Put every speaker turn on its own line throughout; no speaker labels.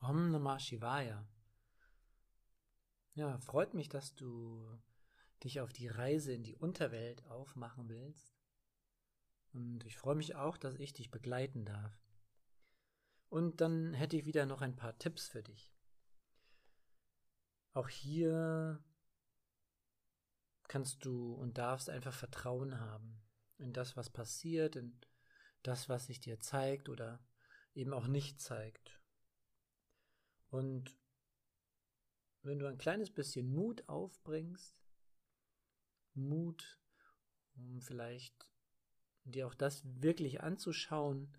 Om Namah Shivaya. Ja, freut mich, dass du dich auf die Reise in die Unterwelt aufmachen willst. Und ich freue mich auch, dass ich dich begleiten darf. Und dann hätte ich wieder noch ein paar Tipps für dich. Auch hier kannst du und darfst einfach Vertrauen haben in das, was passiert, in das, was sich dir zeigt oder eben auch nicht zeigt. Und wenn du ein kleines bisschen Mut aufbringst, Mut, um vielleicht dir auch das wirklich anzuschauen,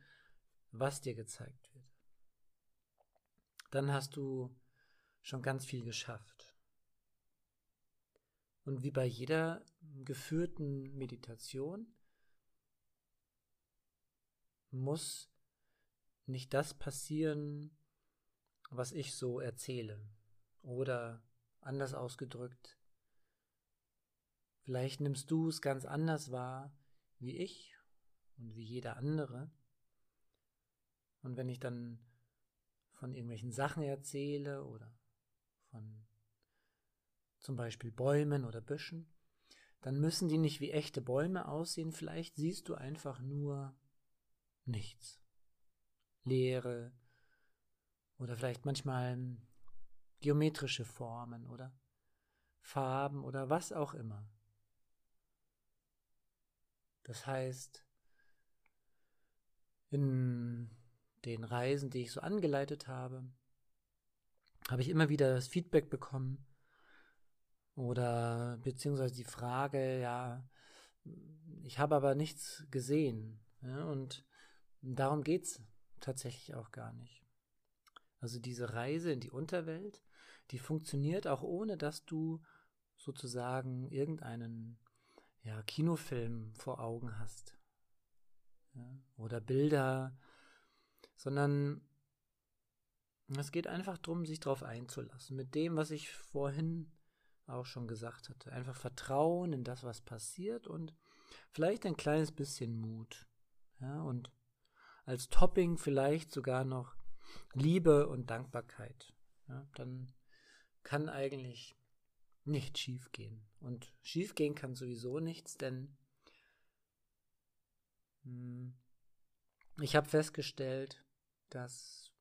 was dir gezeigt wird, dann hast du schon ganz viel geschafft. Und wie bei jeder geführten Meditation muss nicht das passieren, was ich so erzähle. Oder anders ausgedrückt, vielleicht nimmst du es ganz anders wahr wie ich und wie jeder andere. Und wenn ich dann von irgendwelchen Sachen erzähle oder von zum Beispiel Bäumen oder Büschen, dann müssen die nicht wie echte Bäume aussehen. Vielleicht siehst du einfach nur nichts. Leere oder vielleicht manchmal geometrische Formen oder Farben oder was auch immer. Das heißt, in den Reisen, die ich so angeleitet habe, habe ich immer wieder das Feedback bekommen oder beziehungsweise die Frage, ja, ich habe aber nichts gesehen. Ja, und darum geht es tatsächlich auch gar nicht. Also diese Reise in die Unterwelt, die funktioniert auch ohne, dass du sozusagen irgendeinen ja, Kinofilm vor Augen hast. Ja, oder Bilder, sondern es geht einfach darum, sich darauf einzulassen. Mit dem, was ich vorhin auch schon gesagt hatte. Einfach Vertrauen in das, was passiert und vielleicht ein kleines bisschen Mut. Ja, und als Topping vielleicht sogar noch Liebe und Dankbarkeit. Ja, dann kann eigentlich nicht schief gehen. Und schief gehen kann sowieso nichts, denn hm, ich habe festgestellt, dass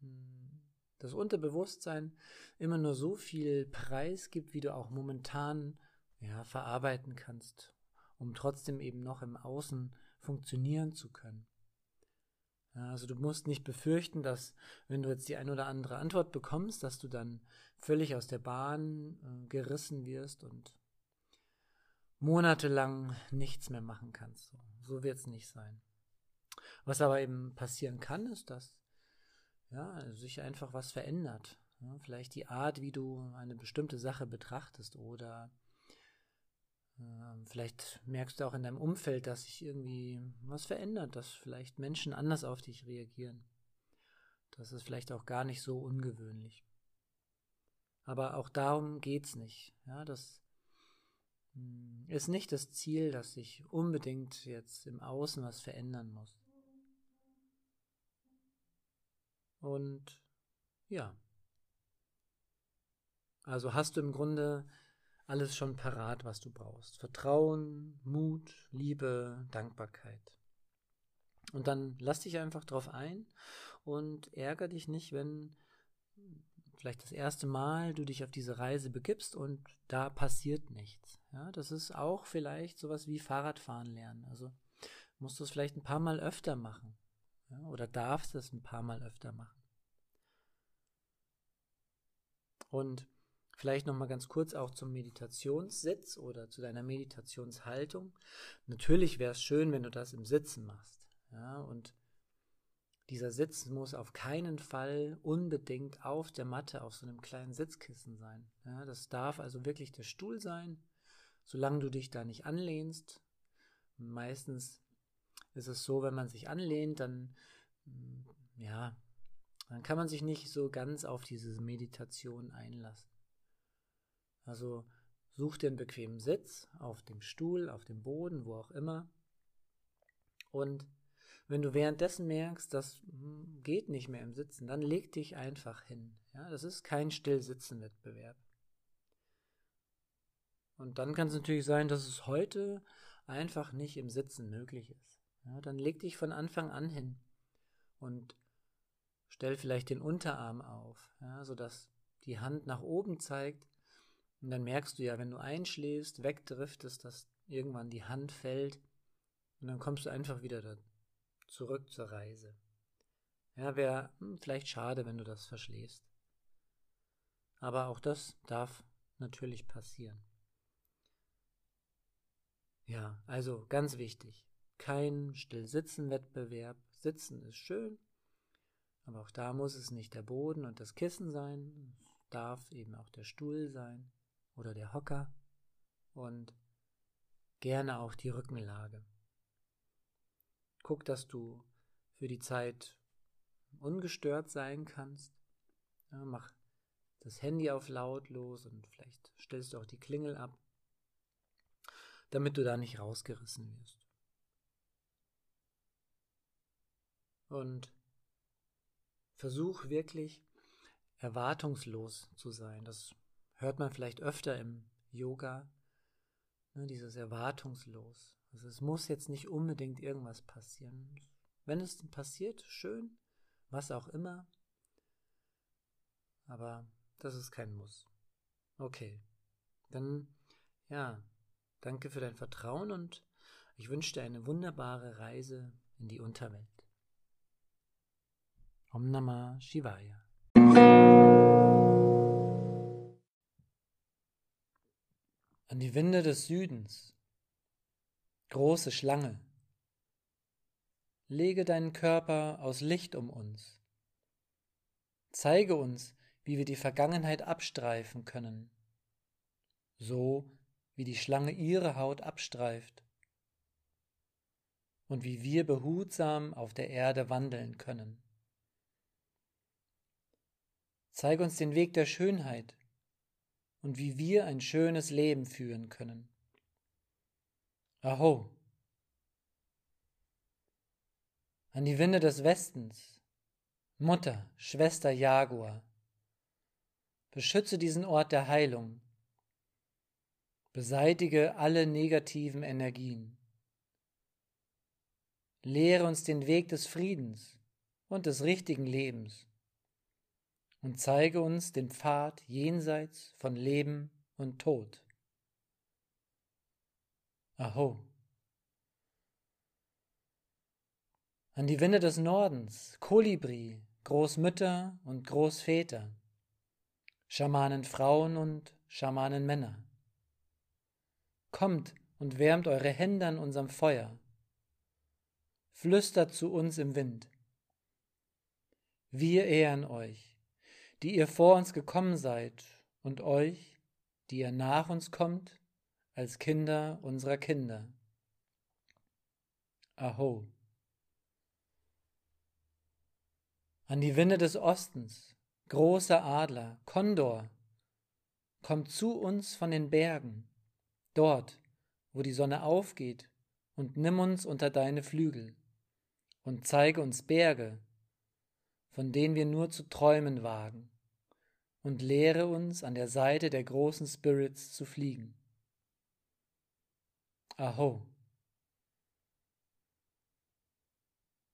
hm, das Unterbewusstsein immer nur so viel Preis gibt, wie du auch momentan ja, verarbeiten kannst, um trotzdem eben noch im Außen funktionieren zu können. Also du musst nicht befürchten, dass wenn du jetzt die ein oder andere Antwort bekommst, dass du dann völlig aus der Bahn äh, gerissen wirst und monatelang nichts mehr machen kannst. So, wird es nicht sein. Was aber eben passieren kann, ist, dass ja, sich einfach was verändert. Ja, vielleicht die Art, wie du eine bestimmte Sache betrachtest oder vielleicht merkst du auch in deinem Umfeld, dass sich irgendwie was verändert, dass vielleicht Menschen anders auf dich reagieren. Das ist vielleicht auch gar nicht so ungewöhnlich. Aber auch darum geht's nicht. Ja, das hm, ist nicht das Ziel, dass sich unbedingt jetzt im Außen was verändern muss. Und ja. Also hast du im Grunde alles schon parat, was du brauchst. Vertrauen, Mut, Liebe, Dankbarkeit. Und dann lass dich einfach drauf ein und ärger dich nicht, wenn vielleicht das erste Mal du dich auf diese Reise begibst und da passiert nichts. Ja, das ist auch vielleicht sowas wie Fahrradfahren lernen. Also musst du es vielleicht ein paar Mal öfter machen. Ja, oder darfst es ein paar Mal öfter machen. Und Vielleicht noch mal ganz kurz auch zum Meditationssitz oder zu deiner Meditationshaltung. Natürlich wäre es schön, wenn du das im Sitzen machst. Ja, und dieser Sitz muss auf keinen Fall unbedingt auf der Matte, auf so einem kleinen Sitzkissen sein. Ja, das darf also wirklich der Stuhl sein, solange du dich da nicht anlehnst. Meistens ist es so, wenn man sich anlehnt, dann, ja, dann kann man sich nicht so ganz auf diese Meditation einlassen. Also such dir einen bequemen Sitz auf dem Stuhl, auf dem Boden, wo auch immer. Und wenn du währenddessen merkst, das hm, geht nicht mehr im Sitzen, dann leg dich einfach hin. Ja, das ist kein Stillsitzenwettbewerb. Und dann kann es natürlich sein, dass es heute einfach nicht im Sitzen möglich ist. Ja, dann leg dich von Anfang an hin und stell vielleicht den Unterarm auf, ja, sodass die Hand nach oben zeigt. Und dann merkst du ja, wenn du einschläfst, wegdriftest, dass irgendwann die Hand fällt und dann kommst du einfach wieder da zurück zur Reise. Ja, wäre hm, vielleicht schade, wenn du das verschläfst. Aber auch das darf natürlich passieren. Ja, also ganz wichtig. Kein Stillsitzen-Wettbewerb. Sitzen ist schön, aber auch da muss es nicht der Boden und das Kissen sein. Es darf eben auch der Stuhl sein oder der Hocker und gerne auch die Rückenlage. Guck, dass du für die Zeit ungestört sein kannst. Ja, mach das Handy auf lautlos und vielleicht stellst du auch die Klingel ab, damit du da nicht rausgerissen wirst. Und versuch wirklich erwartungslos zu sein. Das hört man vielleicht öfter im Yoga, ne, dieses erwartungslos. Also es muss jetzt nicht unbedingt irgendwas passieren. Wenn es passiert, schön, was auch immer. Aber das ist kein Muss. Okay. Dann, ja, danke für dein Vertrauen und ich wünsche dir eine wunderbare Reise in die Unterwelt. Om Namah Shivaya. An die Winde des Südens große Schlange. Lege deinen Körper aus Licht um uns. Zeige uns, wie wir die Vergangenheit abstreifen können, so wie die Schlange ihre Haut abstreift und wie wir behutsam auf der Erde wandeln können. Zeige uns den Weg der Schönheit und wie wir ein schönes Leben führen können. Aho! An die Winde des Westens, Mutter, Schwester Jaguar, beschütze diesen Ort der Heilung, beseitige alle negativen Energien, lehre uns den Weg des Friedens und des richtigen Lebens und zeige uns den Pfad jenseits von Leben und Tod. Aho. An die Winde des Nordens, Kolibri, Großmütter und Großväter, Schamanenfrauen und Schamanenmänner. Kommt und wärmt eure Hände an unserem Feuer. Flüstert zu uns im Wind. Wir ehren euch, die ihr vor uns gekommen seid, und euch, die ihr nach uns kommt, als Kinder unserer Kinder. Aho. An die Winde des Ostens, großer Adler, Kondor, komm zu uns von den Bergen, dort, wo die Sonne aufgeht, und nimm uns unter deine Flügel und zeige uns Berge, von denen wir nur zu träumen wagen, und lehre uns an der Seite der großen Spirits zu fliegen. Aho.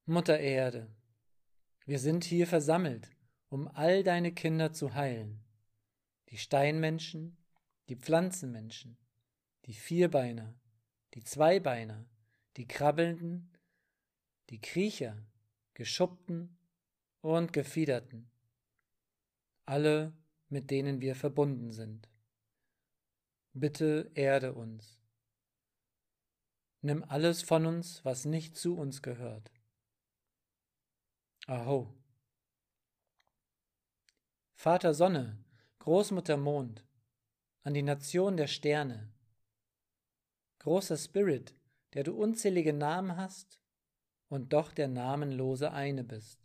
Mutter Erde, wir sind hier versammelt, um all deine Kinder zu heilen. Die Steinmenschen, die Pflanzenmenschen, die Vierbeiner, die Zweibeiner, die Krabbelnden, die Kriecher, Geschuppten und Gefiederten. Alle, mit denen wir verbunden sind. Bitte erde uns Nimm alles von uns, was nicht zu uns gehört. Aho. Vater Sonne, Großmutter Mond, an die Nation der Sterne, großer Spirit, der du unzählige Namen hast und doch der namenlose eine bist.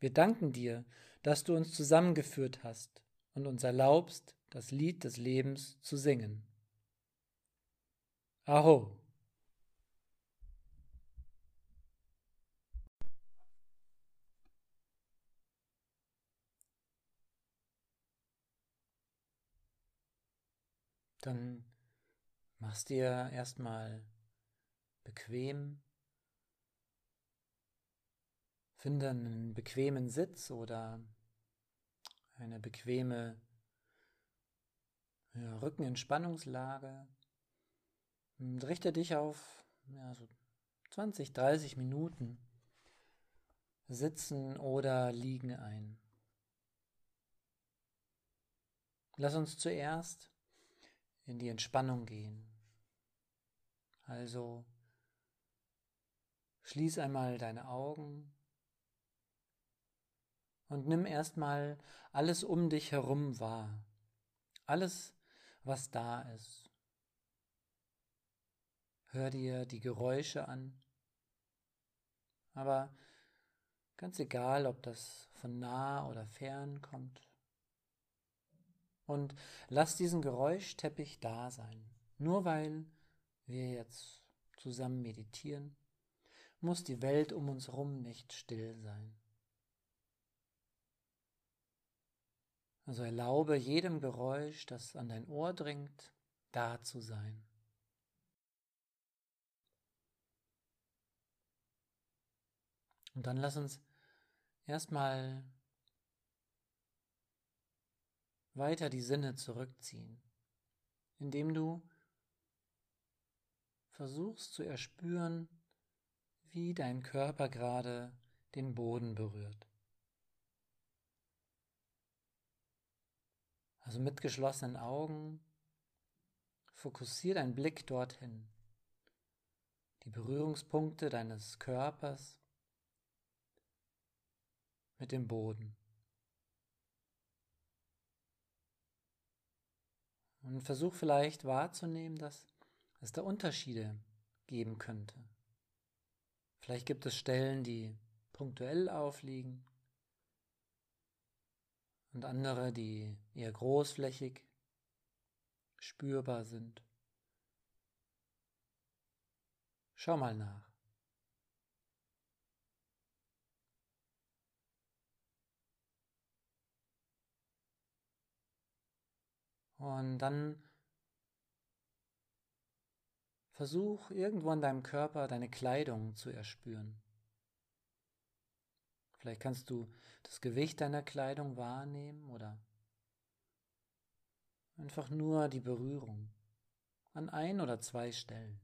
Wir danken dir, dass du uns zusammengeführt hast und uns erlaubst, das Lied des Lebens zu singen. Aho! Dann machst dir erstmal bequem Finde einen bequemen Sitz oder eine bequeme ja, Rückenentspannungslage. Und richte dich auf ja, so 20, 30 Minuten Sitzen oder Liegen ein. Lass uns zuerst in die Entspannung gehen. Also schließ einmal deine Augen und nimm erstmal alles um dich herum wahr. Alles, was da ist. Hör dir die Geräusche an. Aber ganz egal, ob das von nah oder fern kommt. Und lass diesen Geräuschteppich da sein. Nur weil wir jetzt zusammen meditieren, muss die Welt um uns herum nicht still sein. Also erlaube jedem Geräusch, das an dein Ohr dringt, da zu sein. Und dann lass uns erstmal weiter die Sinne zurückziehen, indem du versuchst zu erspüren, wie dein Körper gerade den Boden berührt. Also mit geschlossenen Augen fokussier dein Blick dorthin, die Berührungspunkte deines Körpers mit dem Boden. Und versuch vielleicht wahrzunehmen, dass es da Unterschiede geben könnte. Vielleicht gibt es Stellen, die punktuell aufliegen und andere, die eher großflächig spürbar sind. Schau mal nach. Und dann versuch irgendwo in deinem Körper deine Kleidung zu erspüren. Vielleicht kannst du das Gewicht deiner Kleidung wahrnehmen oder einfach nur die Berührung an ein oder zwei Stellen.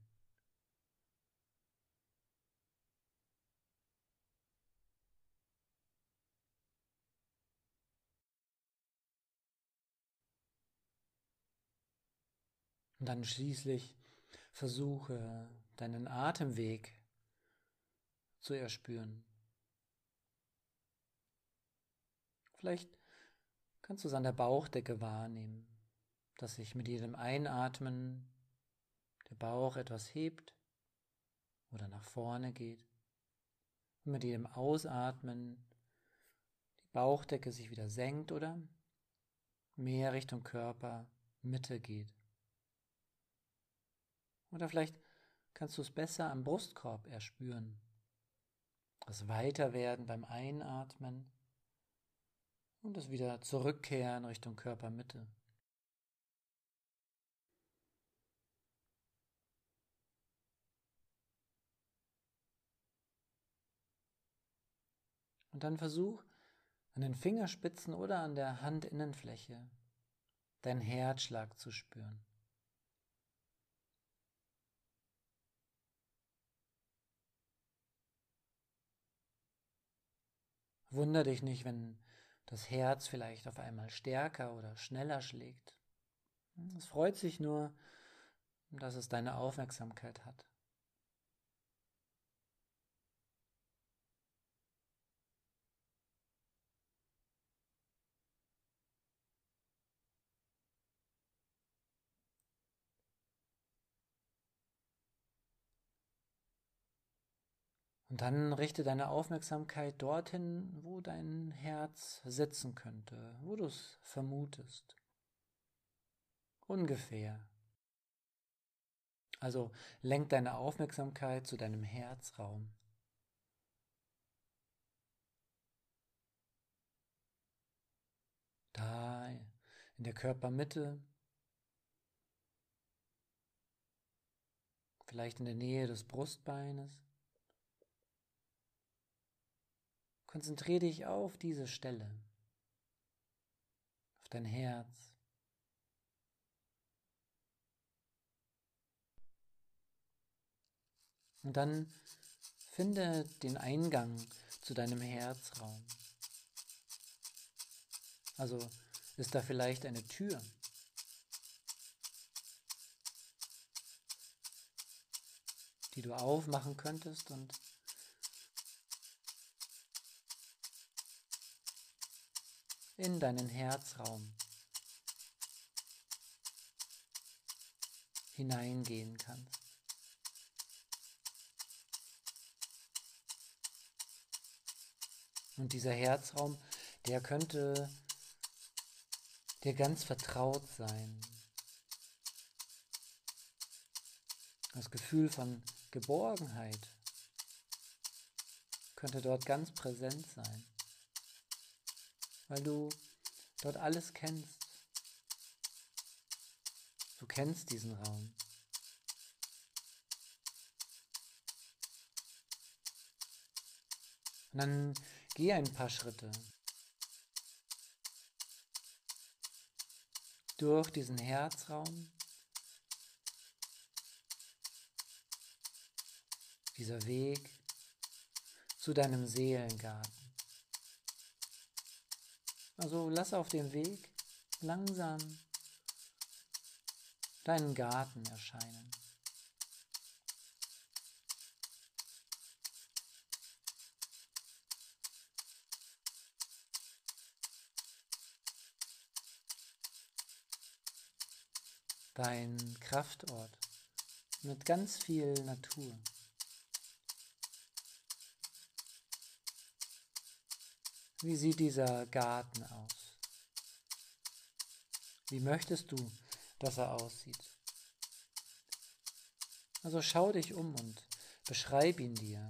Und dann schließlich versuche deinen Atemweg zu erspüren. Vielleicht kannst du es an der Bauchdecke wahrnehmen, dass sich mit jedem Einatmen der Bauch etwas hebt oder nach vorne geht und mit jedem Ausatmen die Bauchdecke sich wieder senkt oder mehr Richtung Körpermitte geht. Oder vielleicht kannst du es besser am Brustkorb erspüren. Das Weiterwerden beim Einatmen und das wieder zurückkehren Richtung Körpermitte. Und dann versuch an den Fingerspitzen oder an der Handinnenfläche deinen Herzschlag zu spüren. Wunder dich nicht, wenn das Herz vielleicht auf einmal stärker oder schneller schlägt. Es freut sich nur, dass es deine Aufmerksamkeit hat. Und dann richte deine Aufmerksamkeit dorthin, wo dein Herz sitzen könnte, wo du es vermutest. Ungefähr. Also lenk deine Aufmerksamkeit zu deinem Herzraum. Da in der Körpermitte vielleicht in der Nähe des Brustbeines. Konzentriere dich auf diese Stelle, auf dein Herz. Und dann finde den Eingang zu deinem Herzraum. Also ist da vielleicht eine Tür? die du aufmachen könntest und in deinen Herzraum hineingehen kannst. Und dieser Herzraum, der könnte dir ganz vertraut sein. Das Gefühl von Geborgenheit könnte dort ganz präsent sein, weil du dort alles kennst. Du kennst diesen Raum. Und dann geh ein paar Schritte durch diesen Herzraum dieser Weg zu deinem Seelengarten. Also lass auf dem Weg langsam deinen Garten erscheinen. Dein Kraftort mit ganz viel Natur. Wie sieht dieser Garten aus? Wie möchtest du, dass er aussieht? Also schau dich um und beschreib ihn dir.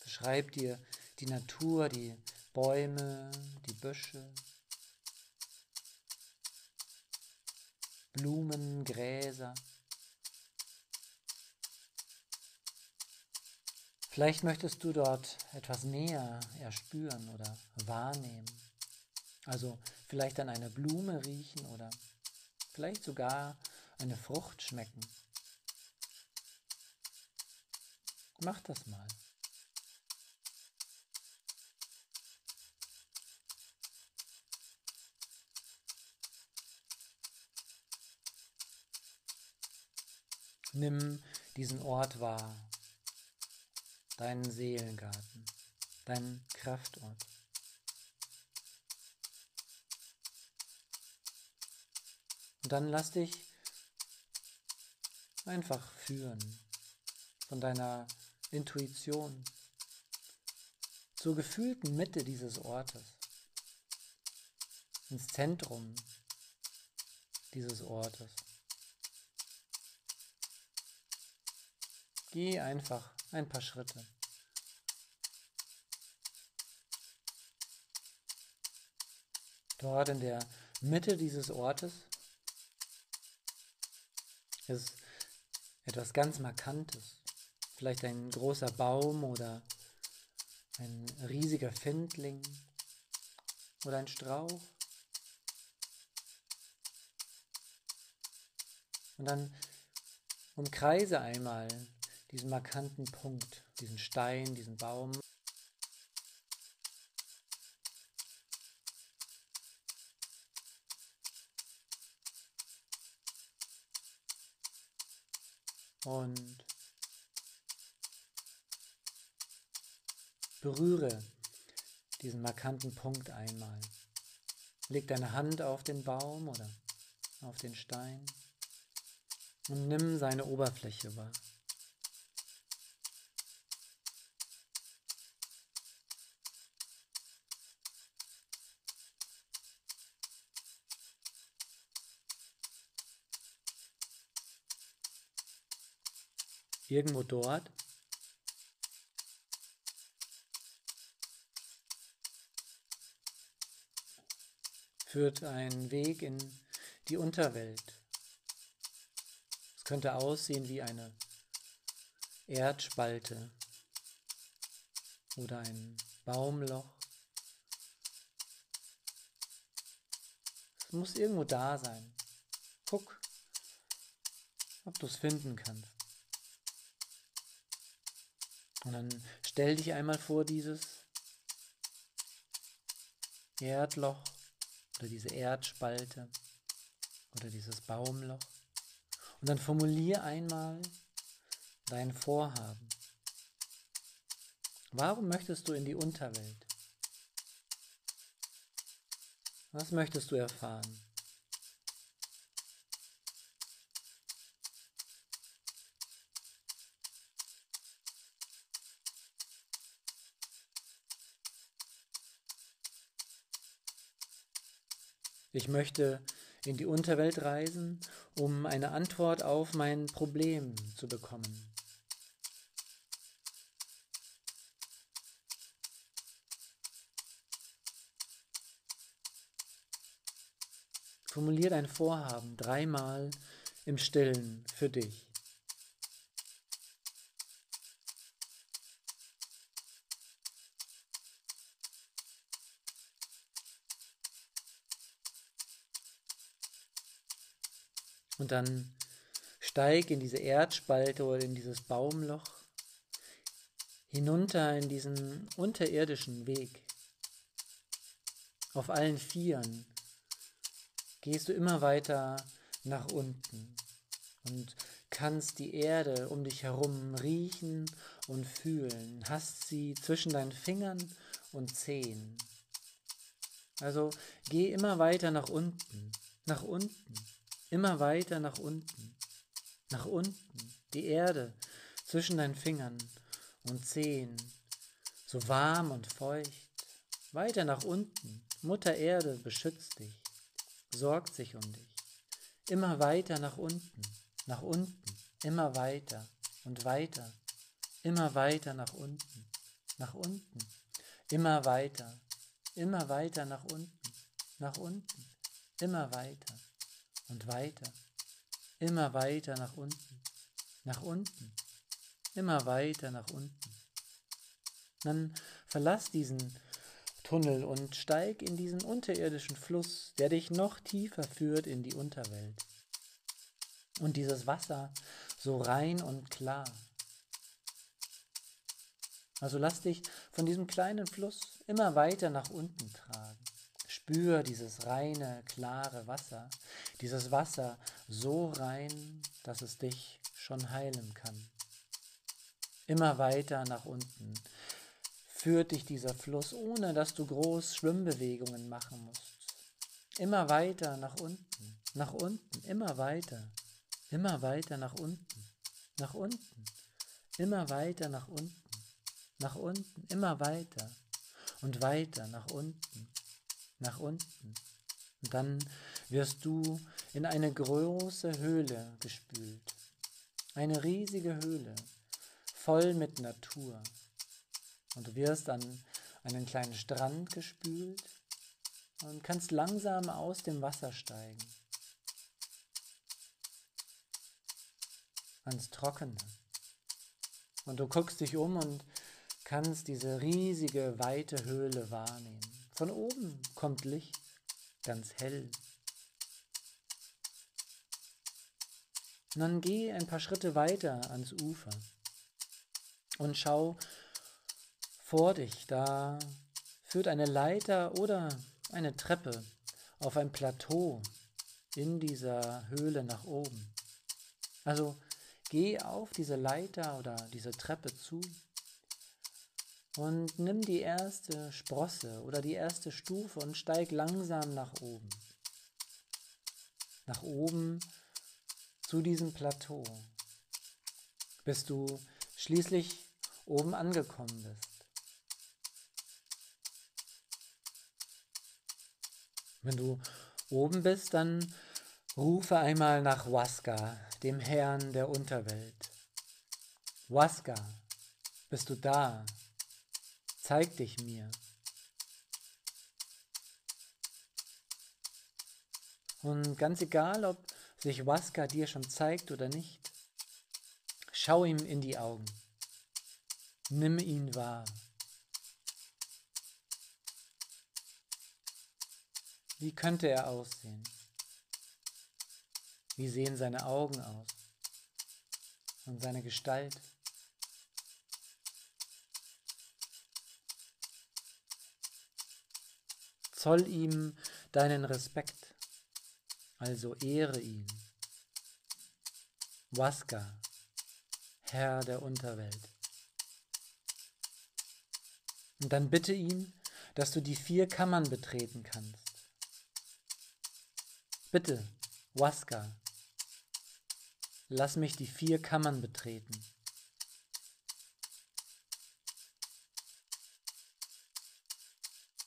Beschreib dir die Natur, die Bäume, die Büsche, Blumen, Gräser. Vielleicht möchtest du dort etwas näher erspüren oder wahrnehmen. Also vielleicht an einer Blume riechen oder vielleicht sogar eine Frucht schmecken. Mach das mal. Nimm diesen Ort wahr deinen Seelengarten, deinen Kraftort. Und dann lass dich einfach führen von deiner Intuition zur gefühlten Mitte dieses Ortes, ins Zentrum dieses Ortes. Geh einfach ein paar Schritte. Dort in der Mitte dieses Ortes ist etwas ganz Markantes. Vielleicht ein großer Baum oder ein riesiger Findling oder ein Strauch. Und dann umkreise einmal diesen markanten Punkt, diesen Stein, diesen Baum. Und berühre diesen markanten Punkt einmal. Leg deine Hand auf den Baum oder auf den Stein und nimm seine Oberfläche wahr. Irgendwo dort. Führt ein Weg in die Unterwelt. Es könnte aussehen wie eine Erdspalte oder ein Baumloch. Es muss irgendwo da sein. Guck, ob du es finden kannst. Und dann stell dich einmal vor dieses Erdloch oder diese Erdspalte oder dieses Baumloch. Und dann formulier einmal dein Vorhaben. Warum möchtest du in die Unterwelt? Was möchtest du erfahren? Ich möchte in die Unterwelt reisen, um eine Antwort auf mein Problem zu bekommen. Formulier dein Vorhaben dreimal im Stillen für dich. Und dann steig in diese Erdspalte oder in dieses Baumloch hinunter in diesen unterirdischen Weg. Auf allen Vieren gehst du immer weiter nach unten und kannst die Erde um dich herum riechen und fühlen, hast sie zwischen deinen Fingern und Zehen. Also geh immer weiter nach unten, nach unten. Immer weiter nach unten, nach unten, die Erde zwischen deinen Fingern und Zehen, so warm und feucht. Weiter nach unten, Mutter Erde beschützt dich, sorgt sich um dich. Immer weiter nach unten, nach unten, immer weiter und weiter, immer weiter nach unten, nach unten, immer weiter, immer weiter nach unten, nach unten, immer weiter und weiter, immer weiter nach unten, nach unten, immer weiter nach unten. Dann verlass diesen Tunnel und steig in diesen unterirdischen Fluss, der dich noch tiefer führt in die Unterwelt. Und dieses Wasser so rein und klar. Also lass dich von diesem kleinen Fluss immer weiter nach unten tragen. Spür dieses reine, klare Wasser, dieses Wasser so rein, dass es dich schon heilen kann. Immer weiter nach unten führt dich dieser Fluss, ohne dass du groß Schwimmbewegungen machen musst. Immer weiter nach unten, nach unten, immer weiter, immer weiter nach unten, nach unten, immer weiter nach unten, nach unten, immer weiter und weiter nach unten, nach unten. Und dann wirst du in eine große Höhle gespült. Eine riesige Höhle, voll mit Natur. Und du wirst an einen kleinen Strand gespült und kannst langsam aus dem Wasser steigen. Ans Trockene. Und du guckst dich um und kannst diese riesige, weite Höhle wahrnehmen. Von oben kommt Licht, ganz hell. Dann geh ein paar Schritte weiter ans Ufer und schau vor dich. Da führt eine Leiter oder eine Treppe auf ein Plateau in dieser Höhle nach oben. Also geh auf diese Leiter oder diese Treppe zu und nimm die erste Sprosse oder die erste Stufe und steig langsam nach oben. Nach oben zu diesem Plateau, bis du schließlich oben angekommen bist. Wenn du oben bist, dann rufe einmal nach Waska, dem Herrn der Unterwelt. Waska, bist du da? Zeig dich mir. Und ganz egal, ob sich Waska dir schon zeigt oder nicht, schau ihm in die Augen. Nimm ihn wahr. Wie könnte er aussehen? Wie sehen seine Augen aus? Und seine Gestalt? Zoll ihm deinen Respekt, also ehre ihn. Waska, Herr der Unterwelt. Und dann bitte ihn, dass du die vier Kammern betreten kannst. Bitte, Waska, lass mich die vier Kammern betreten.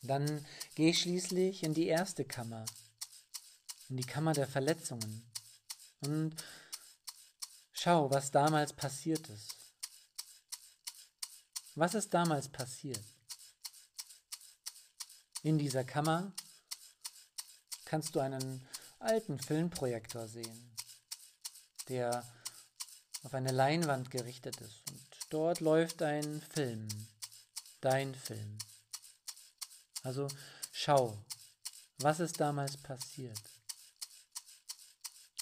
Dann geh schließlich in die erste Kammer, in die Kammer der Verletzungen und schau, was damals passiert ist. Was ist damals passiert? In dieser Kammer kannst du einen alten Filmprojektor sehen, der auf eine Leinwand gerichtet ist und dort läuft ein Film, dein Film. Also schau, was ist damals passiert.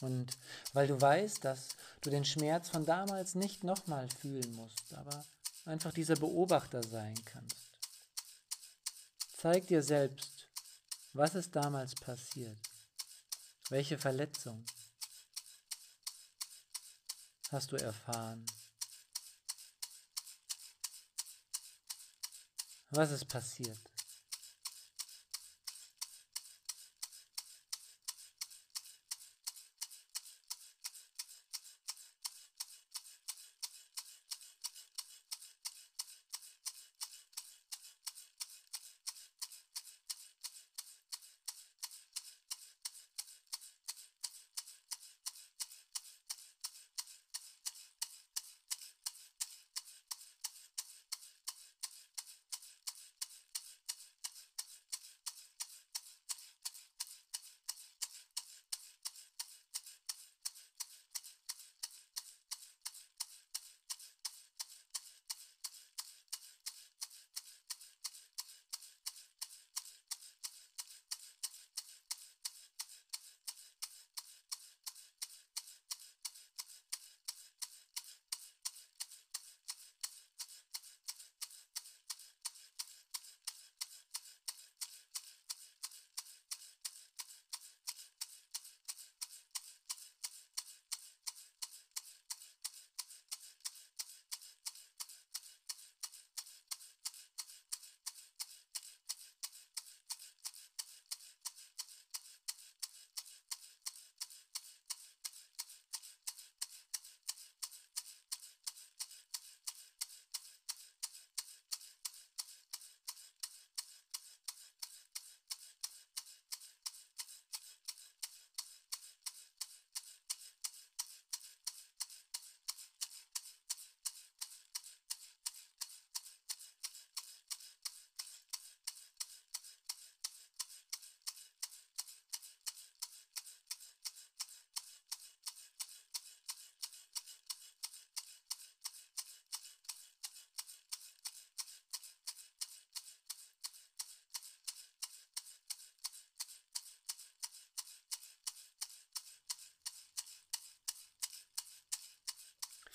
Und weil du weißt, dass du den Schmerz von damals nicht nochmal fühlen musst, aber einfach dieser Beobachter sein kannst. Zeig dir selbst, was ist damals passiert. Welche Verletzung hast du erfahren? Was ist passiert?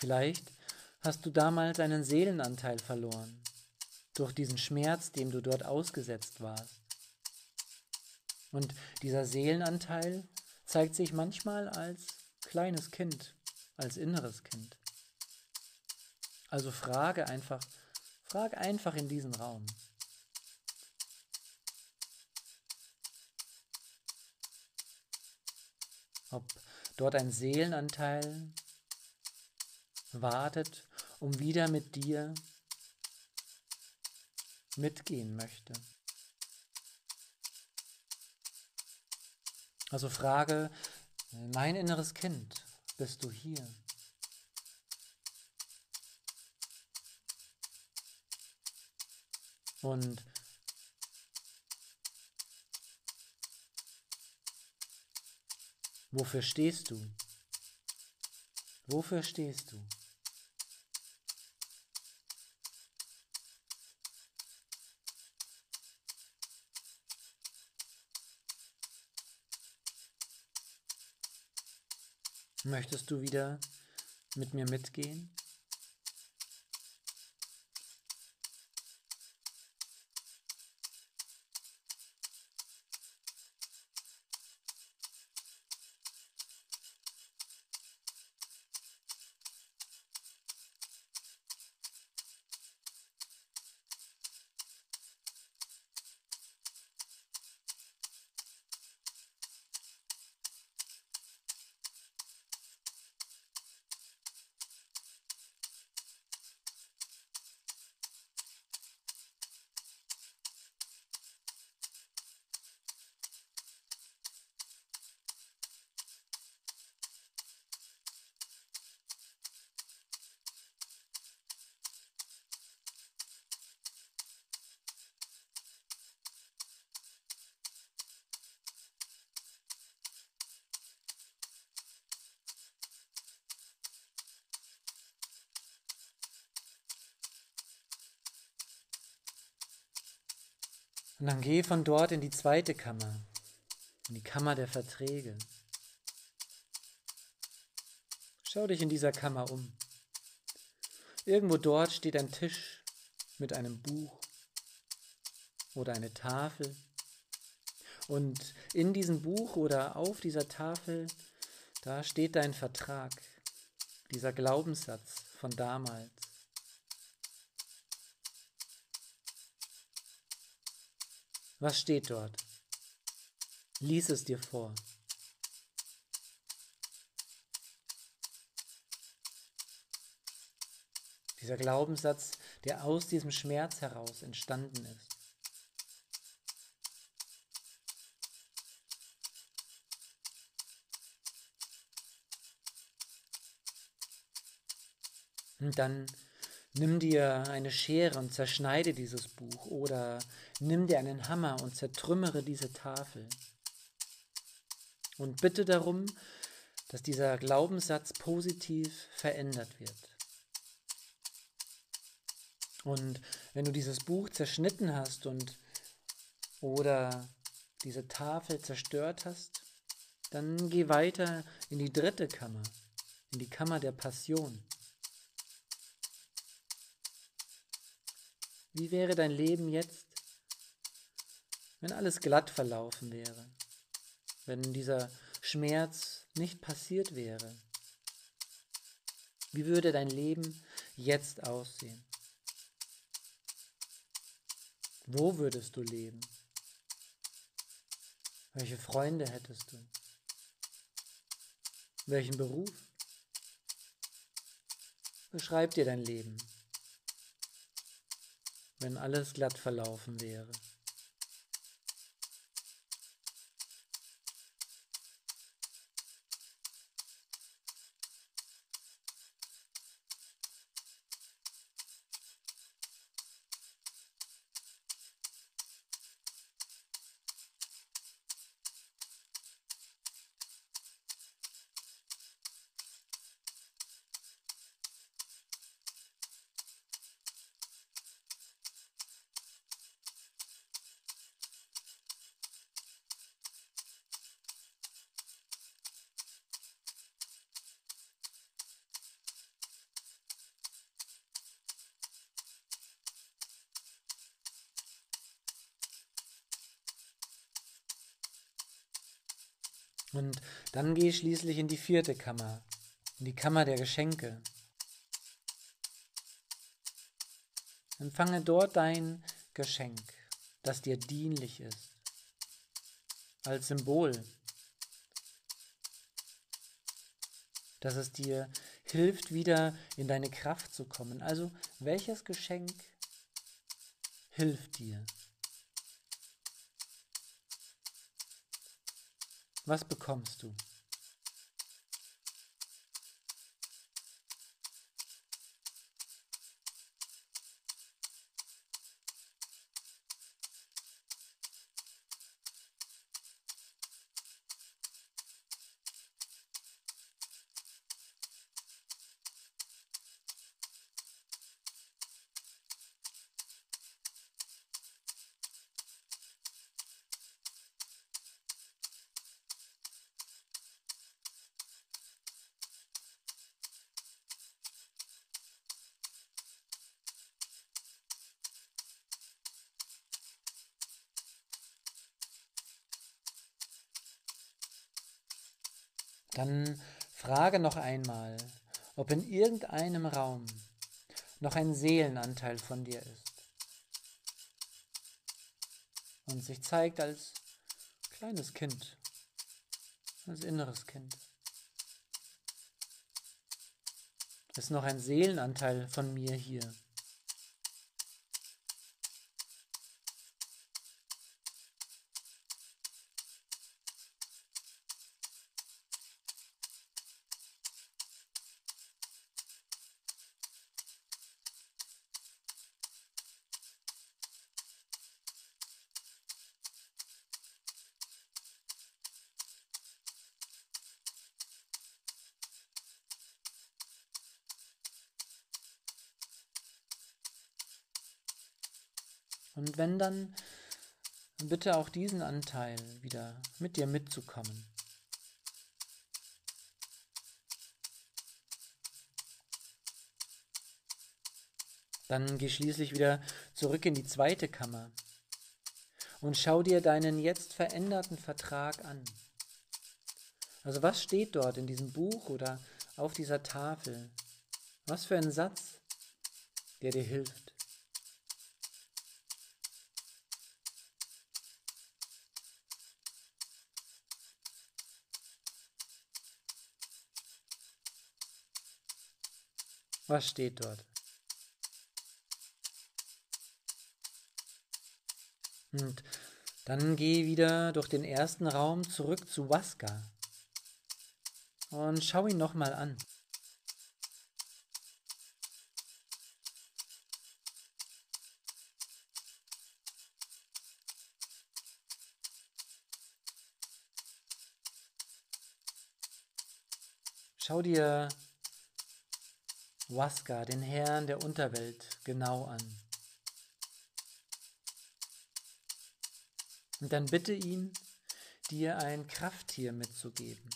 Vielleicht hast du damals einen Seelenanteil verloren durch diesen Schmerz, dem du dort ausgesetzt warst. Und dieser Seelenanteil zeigt sich manchmal als kleines Kind, als inneres Kind. Also frage einfach, frage einfach in diesen Raum. Ob dort ein Seelenanteil wartet, um wieder mit dir mitgehen möchte. Also frage, mein inneres Kind, bist du hier? Und Wofür stehst du? Wofür stehst du? Möchtest du wieder mit mir mitgehen? Und dann geh von dort in die zweite Kammer, in die Kammer der Verträge. Schau dich in dieser Kammer um. Irgendwo dort steht ein Tisch mit einem Buch oder eine Tafel. Und in diesem Buch oder auf dieser Tafel, da steht dein Vertrag, dieser Glaubenssatz von damals. Was steht dort? Lies es dir vor. Dieser Glaubenssatz, der aus diesem Schmerz heraus entstanden ist. Und dann Nimm dir eine Schere und zerschneide dieses Buch oder nimm dir einen Hammer und zertrümmere diese Tafel. Und bitte darum, dass dieser Glaubenssatz positiv verändert wird. Und wenn du dieses Buch zerschnitten hast und oder diese Tafel zerstört hast, dann geh weiter in die dritte Kammer, in die Kammer der Passion. Wie wäre dein Leben jetzt, wenn alles glatt verlaufen wäre, wenn dieser Schmerz nicht passiert wäre? Wie würde dein Leben jetzt aussehen? Wo würdest du leben? Welche Freunde hättest du? Welchen Beruf? Beschreib dir dein Leben wenn alles glatt verlaufen wäre. Und dann geh schließlich in die vierte Kammer, in die Kammer der Geschenke. Empfange dort dein Geschenk, das dir dienlich ist, als Symbol, dass es dir hilft, wieder in deine Kraft zu kommen. Also welches Geschenk hilft dir? Was bekommst du? Dann frage noch einmal, ob in irgendeinem Raum noch ein Seelenanteil von dir ist und sich zeigt als kleines Kind, als inneres Kind. Ist noch ein Seelenanteil von mir hier. Und wenn dann, bitte auch diesen Anteil wieder mit dir mitzukommen. Dann geh schließlich wieder zurück in die zweite Kammer und schau dir deinen jetzt veränderten Vertrag an. Also was steht dort in diesem Buch oder auf dieser Tafel? Was für ein Satz, der dir hilft? Was steht dort? Und dann geh wieder durch den ersten Raum zurück zu Waska und schau ihn nochmal an. Schau dir Waska, den Herrn der Unterwelt, genau an. Und dann bitte ihn, dir ein Krafttier mitzugeben.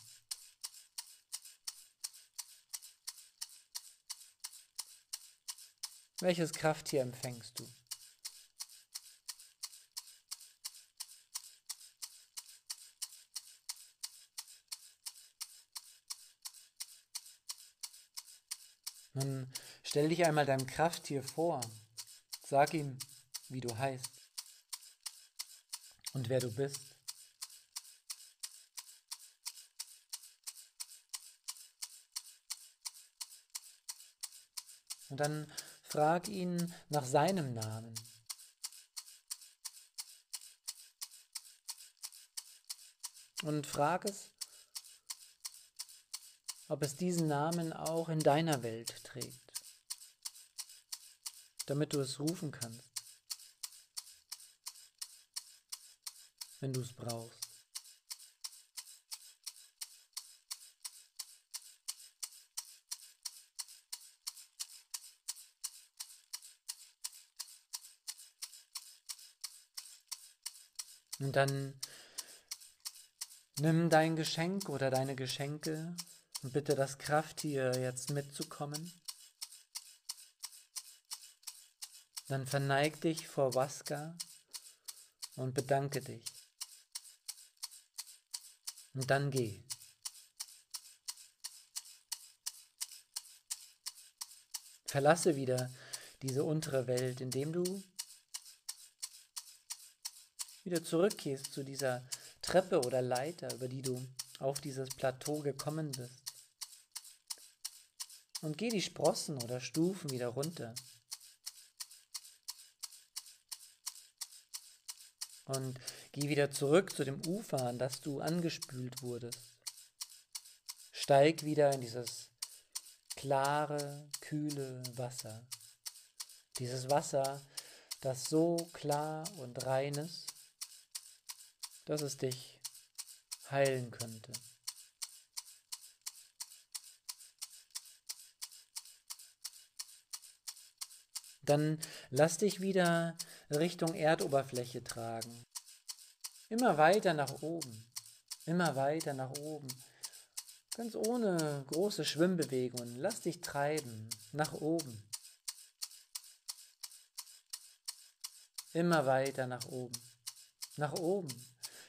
Welches Krafttier empfängst du? Nun stell dich einmal deinem Krafttier vor. Sag ihm, wie du heißt und wer du bist. Und dann frag ihn nach seinem Namen. Und frag es, ob es diesen Namen auch in deiner Welt trägt, damit du es rufen kannst, wenn du es brauchst. Und dann nimm dein Geschenk oder deine Geschenke bitte das Krafttier jetzt mitzukommen. Dann verneig dich vor Waska und bedanke dich. Und dann geh. Verlasse wieder diese untere Welt, indem du wieder zurückgehst zu dieser Treppe oder Leiter, über die du auf dieses Plateau gekommen bist und geh die Sprossen oder Stufen wieder runter. Und geh wieder zurück zu dem Ufer, an das du angespült wurdest. Steig wieder in dieses klare, kühle Wasser. Dieses Wasser, das so klar und rein ist, dass es dich heilen könnte. Dann lass dich wieder Richtung Erdoberfläche tragen. Immer weiter nach oben. Immer weiter nach oben. Ganz ohne große Schwimmbewegungen. Lass dich treiben. Nach oben. Immer weiter nach oben. Nach oben.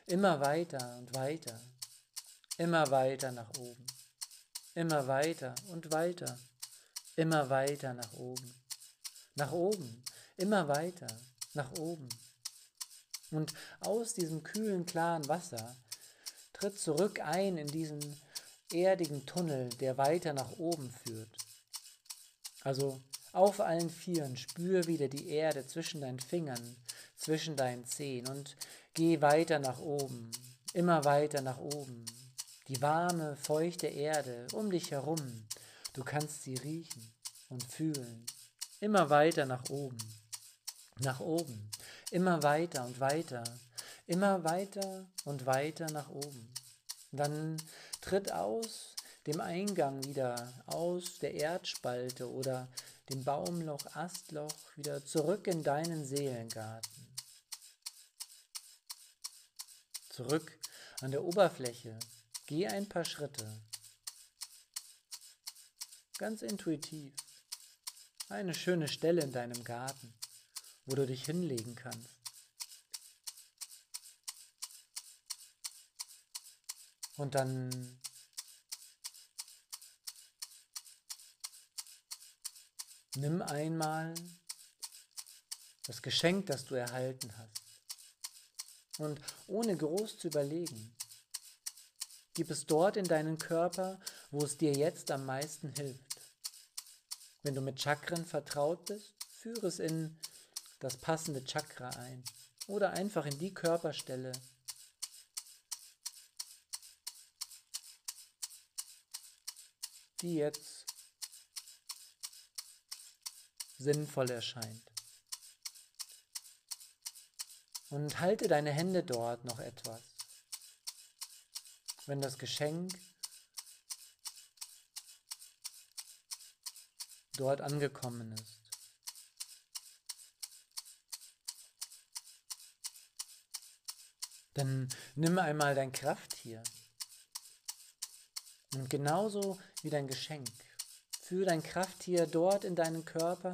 Immer weiter und weiter. immer weiter nach oben, immer weiter und weiter, immer weiter nach oben, nach oben, immer weiter, nach oben. Und aus diesem kühlen, klaren Wasser tritt zurück ein in diesen erdigen Tunnel, der weiter nach oben führt. Also auf allen Vieren spür wieder die Erde zwischen deinen Fingern, zwischen deinen Zehen und geh weiter nach oben, immer weiter nach oben. Die warme, feuchte Erde um dich herum, du kannst sie riechen und fühlen. Immer weiter nach oben, nach oben, immer weiter und weiter, immer weiter und weiter nach oben. Dann tritt aus dem Eingang wieder, aus der Erdspalte oder dem Baumloch, Astloch wieder zurück in deinen Seelengarten. Zurück an der Oberfläche, geh ein paar Schritte. Ganz intuitiv. Eine schöne Stelle in deinem Garten, wo du dich hinlegen kannst. Und dann nimm einmal das Geschenk, das du erhalten hast. Und ohne groß zu überlegen, gib es dort in deinen Körper, wo es dir jetzt am meisten hilft. Wenn du mit Chakren vertraut bist, führe es in das passende Chakra ein oder einfach in die Körperstelle, die jetzt sinnvoll erscheint. Und halte deine Hände dort noch etwas. Wenn das Geschenk dort angekommen ist. Dann nimm einmal dein Krafttier und genauso wie dein Geschenk. Führ dein Krafttier dort in deinen Körper,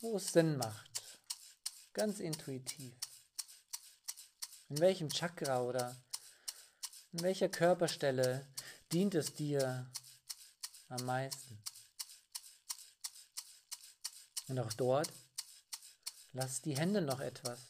wo es Sinn macht. Ganz intuitiv. In welchem Chakra oder in welcher Körperstelle dient es dir am meisten? Und auch dort lass die Hände noch etwas.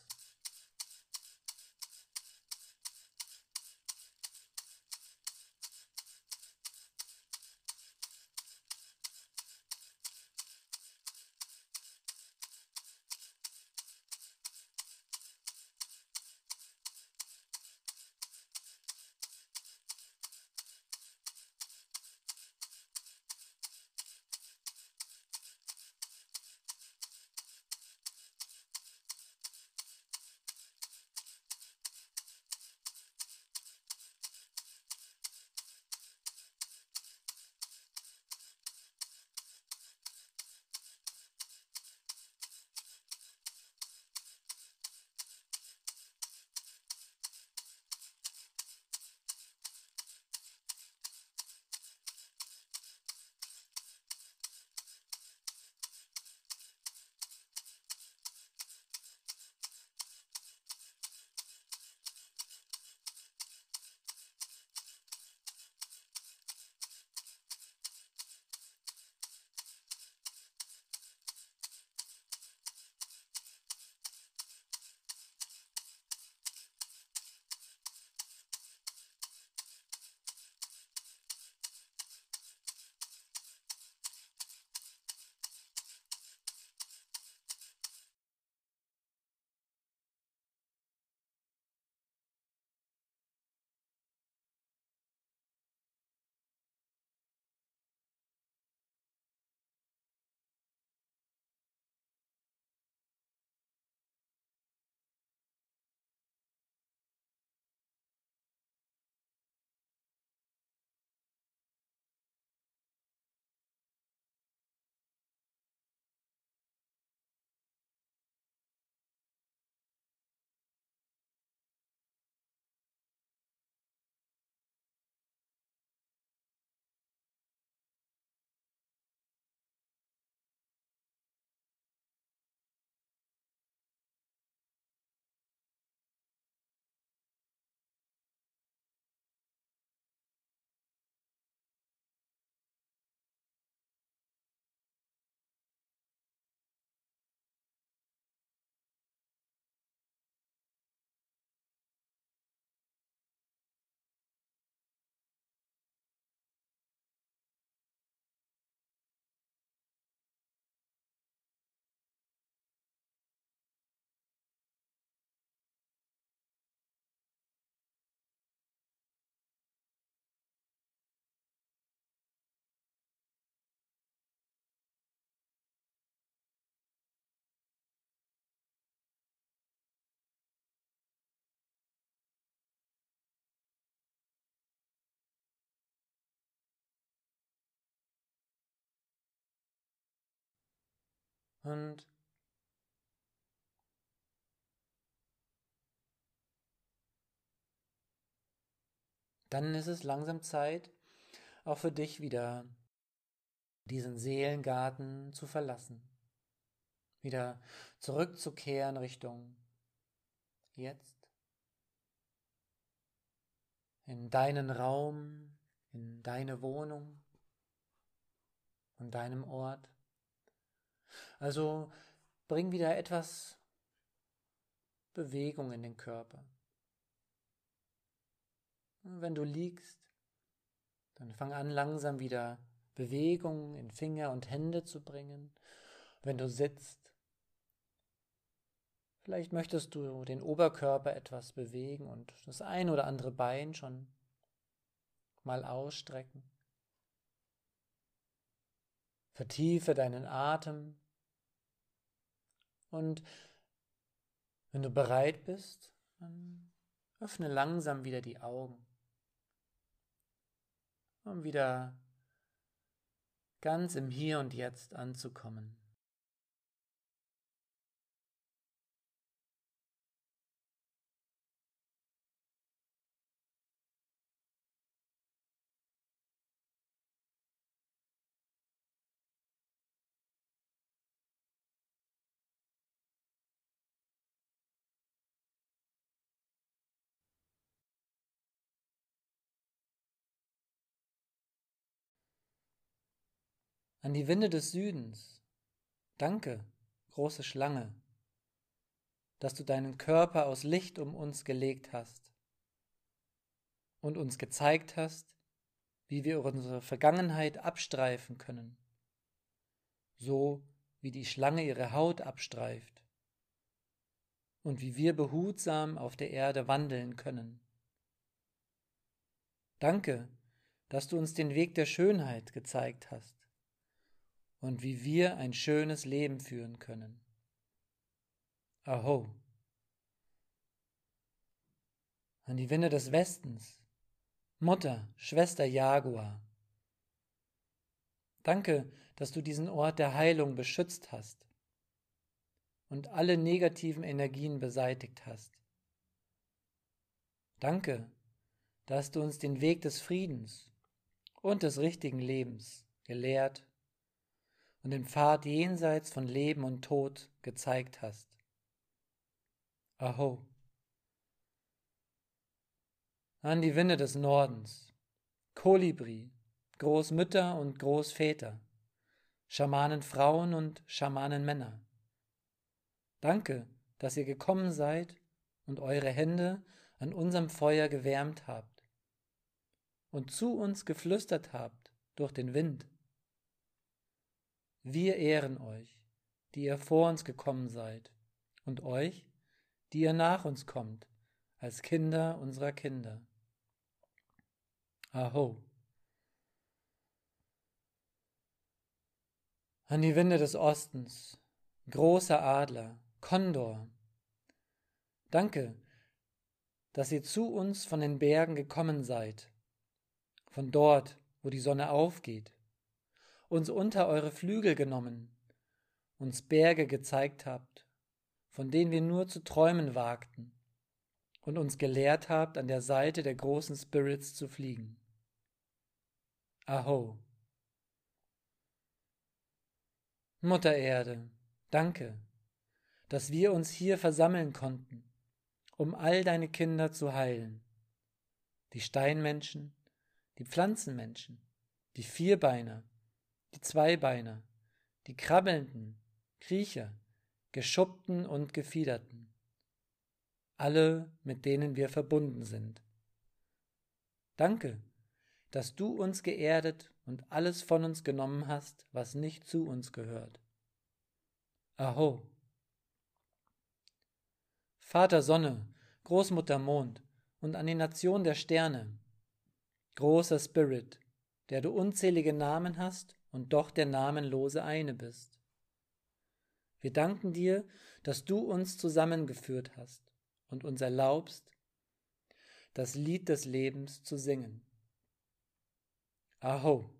Und dann ist es langsam Zeit, auch für dich wieder diesen Seelengarten zu verlassen, wieder zurückzukehren Richtung jetzt, in deinen Raum, in deine Wohnung, an deinem Ort. Also bring wieder etwas Bewegung in den Körper. Wenn du liegst, dann fang an langsam wieder Bewegung in Finger und Hände zu bringen. Wenn du sitzt, vielleicht möchtest du den Oberkörper etwas bewegen und das ein oder andere Bein schon mal ausstrecken. Vertiefe deinen Atem und wenn du bereit bist, dann öffne langsam wieder die Augen um wieder ganz im Hier und Jetzt anzukommen. An die Winde des Südens. Danke, große Schlange, dass du deinen Körper aus Licht um uns gelegt hast und uns gezeigt hast, wie wir unsere Vergangenheit abstreifen können, so wie die Schlange ihre Haut abstreift und wie wir behutsam auf der Erde wandeln können. Danke, dass du uns den Weg der Schönheit gezeigt hast und wie wir ein schönes Leben führen können. Aho. An die Winde des Westens, Mutter, Schwester Jaguar. Danke, dass du diesen Ort der Heilung beschützt hast und alle negativen Energien beseitigt hast. Danke, dass du uns den Weg des Friedens und des richtigen Lebens gelehrt und den Pfad jenseits von Leben und Tod gezeigt hast. Aho. An die Winde des Nordens, Kolibri, Großmütter und Großväter, Schamanenfrauen und Schamanenmänner. Danke, dass ihr gekommen seid und eure Hände an unserem Feuer gewärmt habt und zu uns geflüstert habt durch den Wind. Wir ehren euch, die ihr vor uns gekommen seid, und euch, die ihr nach uns kommt, als Kinder unserer Kinder. Aho. An die Winde des Ostens, großer Adler, Kondor. Danke, dass ihr zu uns von den Bergen gekommen seid, von dort, wo die Sonne aufgeht uns unter eure Flügel genommen, uns Berge gezeigt habt, von denen wir nur zu träumen wagten, und uns gelehrt habt, an der Seite der großen Spirits zu fliegen. Aho. Mutter Erde, danke, dass wir uns hier versammeln konnten, um all deine Kinder zu heilen. Die Steinmenschen, die Pflanzenmenschen, die Vierbeiner, die Zweibeiner, die krabbelnden, Kriecher, geschuppten und gefiederten, alle, mit denen wir verbunden sind. Danke, dass du uns geerdet und alles von uns genommen hast, was nicht zu uns gehört. Aho. Vater Sonne, Großmutter Mond und an die Nation der Sterne, großer Spirit, der du unzählige Namen hast und doch der namenlose eine bist. Wir danken dir, dass du uns zusammengeführt hast und uns erlaubst, das Lied des Lebens zu singen. Aho.